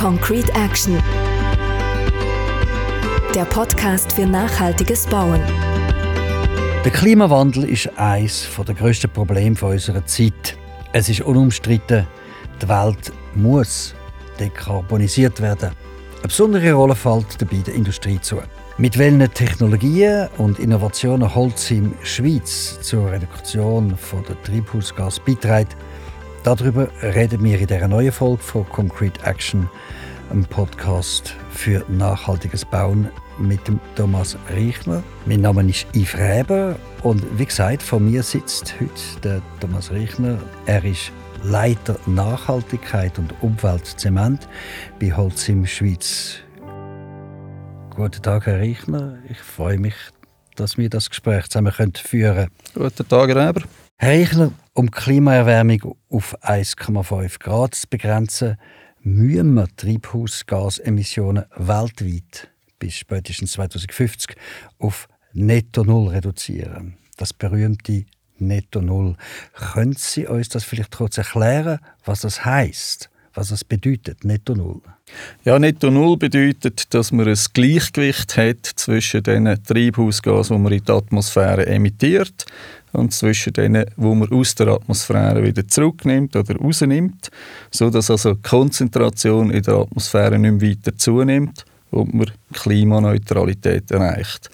Concrete Action. Der Podcast für nachhaltiges Bauen. Der Klimawandel ist eines der grössten Probleme unserer Zeit. Es ist unumstritten, die Welt muss dekarbonisiert werden. Eine besondere Rolle fällt dabei der Industrie zu. Mit welchen Technologien und Innovationen Holcim Schweiz zur Reduktion der Treibhausgas beiträgt, darüber reden wir in dieser neuen Folge von Concrete Action, einem Podcast für nachhaltiges Bauen mit dem Thomas Reichner. Mein Name ist Yves Reber und wie gesagt, vor mir sitzt heute der Thomas Reichner. Er ist Leiter Nachhaltigkeit und Umwelt Zement bei Holcim Schweiz. Guten Tag, Herr Reichner. Ich freue mich, dass wir das Gespräch zusammen führen können. Guten Tag, Herr Reber. Herr Reichler, um Klimaerwärmung auf 1,5 Grad zu begrenzen, müssen wir Treibhausgasemissionen weltweit bis spätestens 2050 auf Netto Null reduzieren. Das berühmte Netto Null. Können Sie uns das vielleicht kurz erklären, was das heißt? Was das bedeutet, Netto Null? Ja, Netto Null bedeutet, dass man ein Gleichgewicht hat zwischen den Treibhausgasen, die man in die Atmosphäre emittiert, und zwischen denen, wo man aus der Atmosphäre wieder zurücknimmt oder rausnimmt, sodass also die Konzentration in der Atmosphäre nicht mehr weiter zunimmt und man Klimaneutralität erreicht.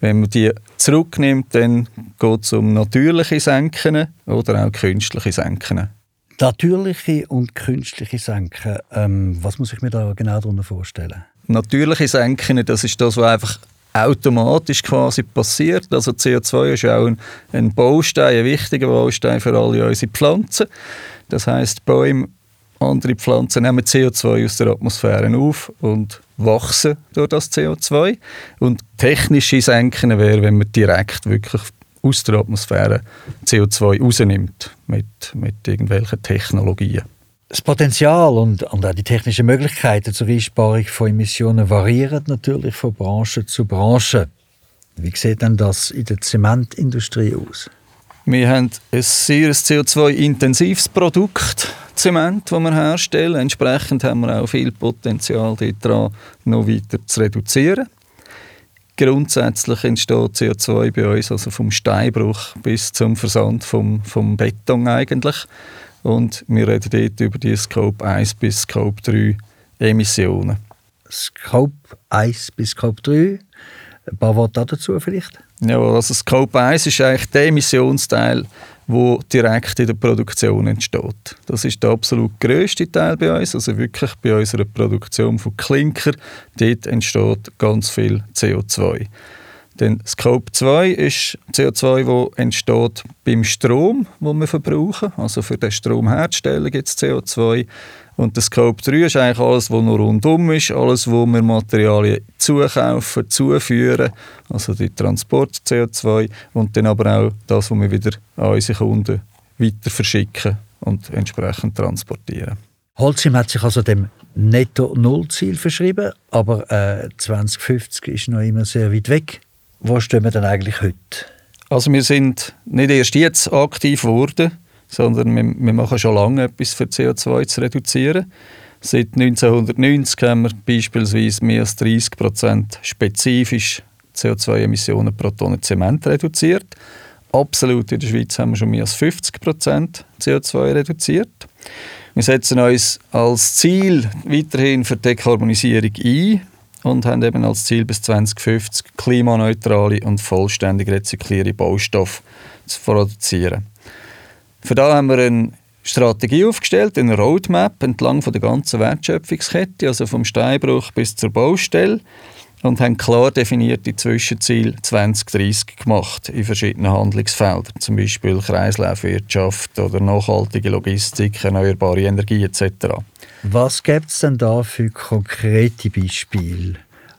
Wenn man die zurücknimmt, dann geht es um natürliche Senken oder auch künstliche Senken. Natürliche und künstliche Senken, ähm, was muss ich mir da genau darunter vorstellen? Natürliche Senken, das ist das, was einfach automatisch quasi passiert. Also CO2 ist auch ein, ein Baustein, ein wichtiger Baustein für alle unsere Pflanzen. Das heißt, Bäume, andere Pflanzen nehmen CO2 aus der Atmosphäre auf und wachsen durch das CO2. Und technische Senken wäre, wenn man direkt wirklich aus der Atmosphäre CO2 rausnimmt mit, mit irgendwelchen Technologien. Das Potenzial und, und auch die technischen Möglichkeiten zur Einsparung von Emissionen variieren natürlich von Branche zu Branche. Wie sieht denn das in der Zementindustrie aus? Wir haben ein sehr CO2-intensives Produkt, Zement, das wir herstellen. Entsprechend haben wir auch viel Potenzial daran, noch weiter zu reduzieren. Grundsätzlich entsteht CO2 bei uns also vom Steinbruch bis zum Versand vom, vom Beton eigentlich. Und wir reden dort über die Scope 1 bis Scope 3 Emissionen. Scope 1 bis Scope 3, ein paar Worte dazu vielleicht? Ja, also Scope 1 ist eigentlich der Emissionsteil, der direkt in der Produktion entsteht. Das ist der absolut grösste Teil bei uns, also wirklich bei unserer Produktion von Klinker. Dort entsteht ganz viel CO2. Denn Scope 2 ist CO2, das entsteht beim Strom, den wir verbrauchen. Also für den Strom herzustellen gibt es CO2. Und der Scope 3 ist eigentlich alles, was noch rundum ist, alles, wo wir Materialien zukaufen, zuführen, also die Transport CO2 und dann aber auch das, was wir wieder an unsere Kunden weiter verschicken und entsprechend transportieren. Holcim hat sich also dem Netto-Null-Ziel verschrieben, aber äh, 2050 ist noch immer sehr weit weg. Wo stehen wir denn eigentlich heute? Also wir sind nicht erst jetzt aktiv geworden, sondern wir, wir machen schon lange etwas für CO2 zu reduzieren. Seit 1990 haben wir beispielsweise mehr als 30 Prozent spezifisch CO2-Emissionen pro Tonne Zement reduziert. Absolut in der Schweiz haben wir schon mehr als 50 Prozent CO2 reduziert. Wir setzen uns als Ziel weiterhin für Dekarbonisierung ein und haben eben als Ziel bis 2050 klimaneutrale und vollständig rezyklierte Baustoffe zu produzieren. Für da haben wir eine Strategie aufgestellt, eine Roadmap entlang von der ganzen Wertschöpfungskette, also vom Steinbruch bis zur Baustelle und haben klar definierte Zwischenziele 2030 gemacht in verschiedenen Handlungsfeldern, zum Beispiel Kreislaufwirtschaft oder nachhaltige Logistik, erneuerbare Energie etc. Was gibt es denn da für konkrete Beispiele?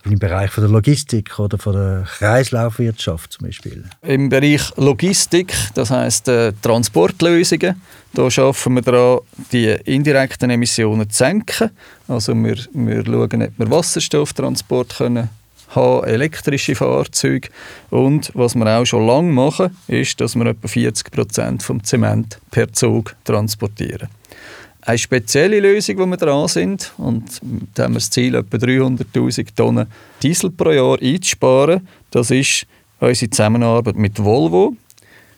Im Bereich von der Logistik oder von der Kreislaufwirtschaft zum Beispiel? Im Bereich Logistik, das heißt äh, Transportlösungen, da schaffen wir daran, die indirekten Emissionen zu senken. Also wir, wir schauen, ob wir Wasserstofftransport können haben, elektrische Fahrzeuge. Und was wir auch schon lange machen, ist, dass wir etwa 40 Prozent vom Zement per Zug transportieren. Eine spezielle Lösung, wo wir dran sind. Und da haben wir das Ziel, etwa 300'000 Tonnen Diesel pro Jahr einzusparen. Das ist unsere Zusammenarbeit mit Volvo,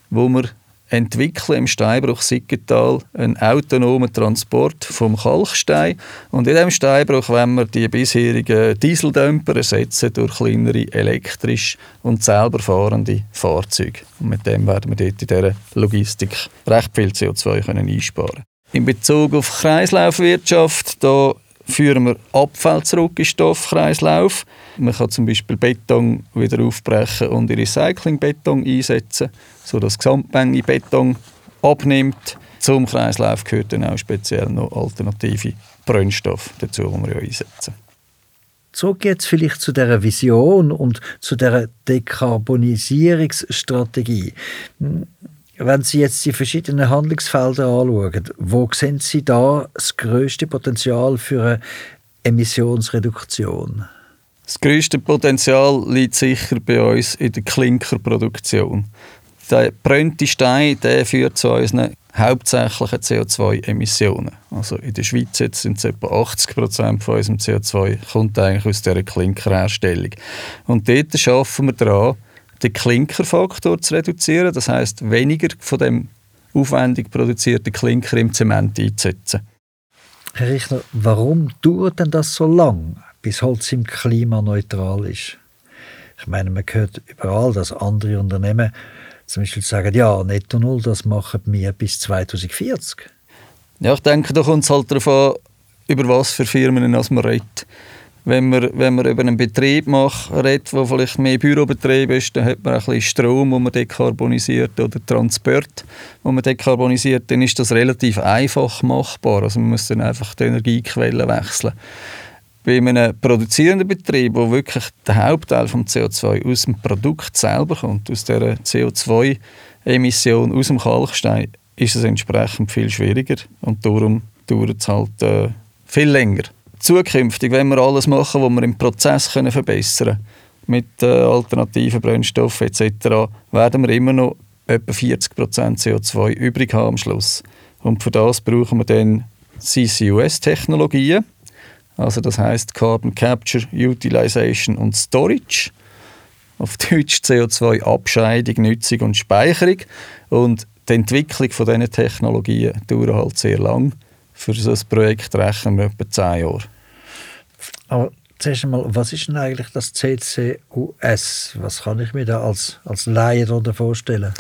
wo wir entwickeln im Steinbruch Siggetal einen autonomen Transport vom Kalkstein. Und in diesem Steinbruch wollen wir die bisherigen Dieseldämper ersetzen durch kleinere elektrisch und selber fahrende Fahrzeuge. Und mit dem werden wir dort in dieser Logistik recht viel CO2 können einsparen In Bezug auf Kreislaufwirtschaft, da führen wir Abfall zurück in Stoffkreislauf. Man kann zum Beispiel Beton wieder aufbrechen und in Recyclingbeton einsetzen, sodass die Gesamtmenge Beton abnimmt. Zum Kreislauf gehört dann auch speziell noch alternative Brennstoffe dazu, die wir einsetzen. Zurück jetzt vielleicht zu der Vision und zu der Dekarbonisierungsstrategie. Wenn Sie jetzt die verschiedenen Handlungsfelder anschauen, wo sehen Sie da das größte Potenzial für eine Emissionsreduktion? Das größte Potenzial liegt sicher bei uns in der Klinkerproduktion. Der brennte Stein der führt zu unseren hauptsächlichen CO2-Emissionen. Also in der Schweiz jetzt sind es etwa 80 Prozent von unserem CO2 kommt eigentlich aus dieser Klinkerherstellung. Und dort schaffen wir daran, den Klinkerfaktor zu reduzieren, das heißt weniger von dem aufwendig produzierten Klinker im Zement einzusetzen. Herr Richner, warum dauert denn das so lang, bis Holz im klimaneutral ist? Ich meine, man hört überall, dass andere Unternehmen zum Beispiel sagen, ja, Netto Null, das machen wir bis 2040. Ja, ich denke, da kommt es halt darauf an, über was für Firmen man redet. Wenn man, wenn man über einen Betrieb macht, redet, der vielleicht mehr Bürobetrieb ist, dann hat man ein bisschen Strom, wo man dekarbonisiert oder Transport, wo man dekarbonisiert, dann ist das relativ einfach machbar. Also man muss dann einfach die Energiequellen wechseln. Bei einem produzierenden Betrieb, wo wirklich der Hauptteil vom CO2 aus dem Produkt selber kommt, aus der CO2-Emission aus dem Kalkstein, ist es entsprechend viel schwieriger und darum dauert es halt äh, viel länger zukünftig, wenn wir alles machen, was wir im Prozess können verbessern mit äh, alternativen Brennstoffen etc., werden wir immer noch etwa 40% CO2 übrig haben am Schluss. Und für das brauchen wir dann CCUS-Technologien, also das heißt Carbon Capture, Utilization und Storage, auf Deutsch CO2-Abscheidung, Nutzung und Speicherung. Und die Entwicklung von diesen Technologien dauert halt sehr lang. Für so ein Projekt rechnen wir etwa 10 Jahre. Aber zuerst einmal, was ist denn eigentlich das CCUS? Was kann ich mir da als, als Laie darunter vorstellen?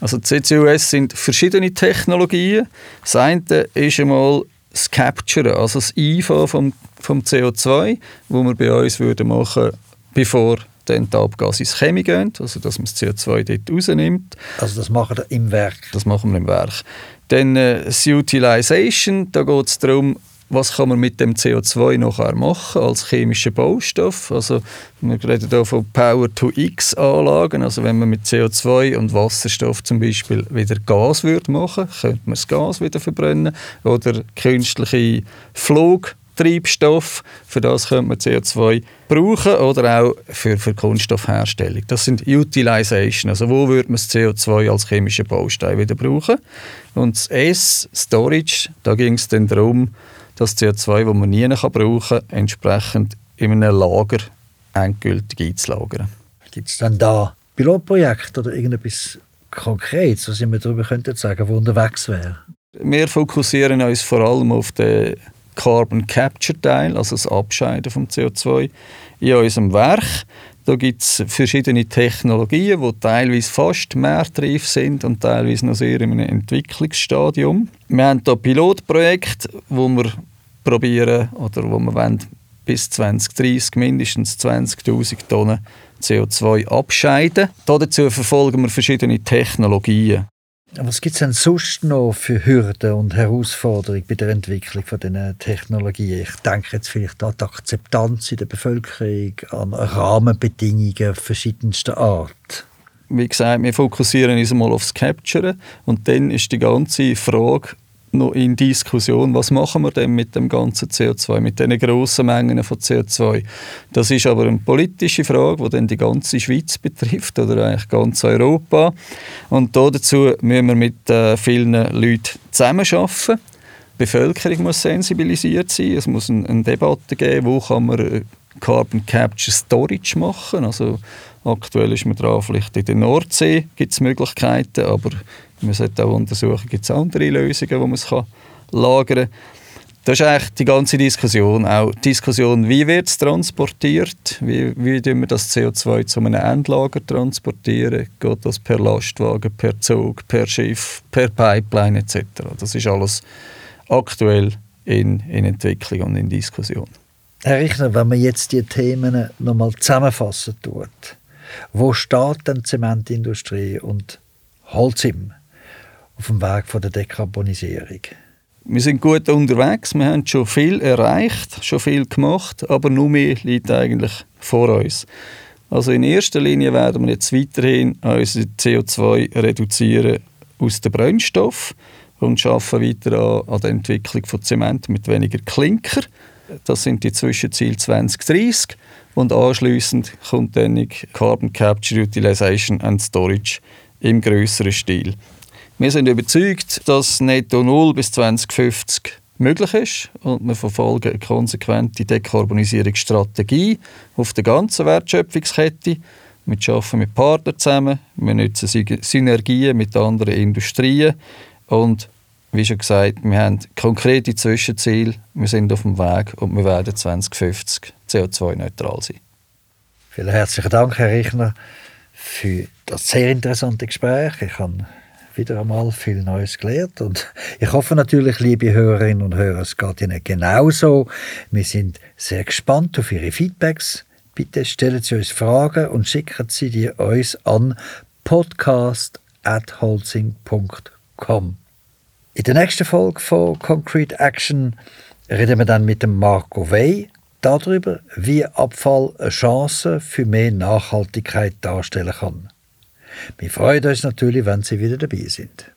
Also CCUS sind verschiedene Technologien. Das eine ist einmal das Capture, also das Einfangen vom, vom CO2, wo wir bei uns würden machen, bevor dann die Abgase ins Chemie gehen, also dass man das CO2 dort rausnimmt. Also das machen wir im Werk? Das machen wir im Werk. Dann äh, das Utilization, da geht es darum, was kann man mit dem CO2 nachher machen als chemischer Baustoff. Also wir reden hier von Power-to-X-Anlagen. Also wenn man mit CO2 und Wasserstoff zum Beispiel wieder Gas würde machen, könnte man das Gas wieder verbrennen oder künstliche Flugtreibstoff. Für das könnte man CO2 brauchen oder auch für, für Kunststoffherstellung. Das sind Utilization. Also wo würde man das CO2 als chemischer Baustein wieder brauchen? Und das S, Storage, da ging es dann darum, das CO2, das man nie brauchen kann, entsprechend in einem Lager endgültig einzulagern. Gibt es dann da Pilotprojekte oder irgendetwas Konkretes, was wir darüber könnten sagen, wo unterwegs wäre? Wir fokussieren uns vor allem auf den Carbon Capture Teil, also das Abscheiden vom CO2 in unserem Werk. Da gibt es verschiedene Technologien, die teilweise fast mehrtreif sind und teilweise noch sehr in einem Entwicklungsstadium. Wir haben hier Pilotprojekte, wo wir probieren oder wo wir wollen, bis 2030 mindestens 20.000 Tonnen CO2 abscheiden. Dazu verfolgen wir verschiedene Technologien. Was gibt es denn sonst noch für Hürden und Herausforderungen bei der Entwicklung von diesen Technologien? Ich denke jetzt vielleicht an die Akzeptanz in der Bevölkerung, an Rahmenbedingungen verschiedenster Art. Wie gesagt, wir fokussieren uns mal aufs Capture und dann ist die ganze Frage, noch in Diskussion, was machen wir denn mit dem ganzen CO2, mit diesen grossen Mengen von CO2. Das ist aber eine politische Frage, die dann die ganze Schweiz betrifft oder eigentlich ganz Europa. Und dazu müssen wir mit äh, vielen Leuten zusammenarbeiten. Bevölkerung muss sensibilisiert sein. Es muss eine, eine Debatte geben, wo kann man äh, Carbon Capture Storage machen. Also aktuell ist man dran, vielleicht in der Nordsee gibt es Möglichkeiten, aber man sollte auch untersuchen, gibt es andere Lösungen, wo man lagern kann. Das ist eigentlich die ganze Diskussion. Auch die Diskussion, wie wird es transportiert? Wie, wie wir das CO2 zu einem Endlager transportieren? Geht das per Lastwagen, per Zug, per Schiff, per Pipeline etc.? Das ist alles aktuell in, in Entwicklung und in Diskussion. Herr Richner, wenn man jetzt die Themen nochmal zusammenfassen tut, wo steht denn die Zementindustrie und Holzim auf dem Weg von der Dekarbonisierung? Wir sind gut unterwegs, wir haben schon viel erreicht, schon viel gemacht, aber nur mehr liegt eigentlich vor uns. Also in erster Linie werden wir jetzt weiterhin unser CO2 reduzieren aus dem Brennstoff und arbeiten weiter an, an der Entwicklung von Zement mit weniger Klinker. Das sind die Zwischenziele 2030 und anschließend kommt dann Carbon Capture, Utilization and Storage im größeren Stil. Wir sind überzeugt, dass Netto Null bis 2050 möglich ist und wir verfolgen eine konsequente Dekarbonisierungsstrategie auf der ganzen Wertschöpfungskette. Wir arbeiten mit Partnern zusammen, wir nutzen Synergien mit anderen Industrien und wie schon gesagt, wir haben konkrete Zwischenziele, wir sind auf dem Weg und wir werden 2050 CO2-neutral sein. Vielen herzlichen Dank, Herr Richner, für das sehr interessante Gespräch. Ich habe wieder einmal viel Neues gelernt. Und ich hoffe natürlich, liebe Hörerinnen und Hörer, es geht Ihnen genauso. Wir sind sehr gespannt auf Ihre Feedbacks. Bitte stellen Sie uns Fragen und schicken Sie die uns an podcast.holzing.com. In der nächsten Folge von Concrete Action reden wir dann mit dem Marco Wey darüber, wie Abfall eine Chance für mehr Nachhaltigkeit darstellen kann. Wir freuen uns natürlich, wenn Sie wieder dabei sind.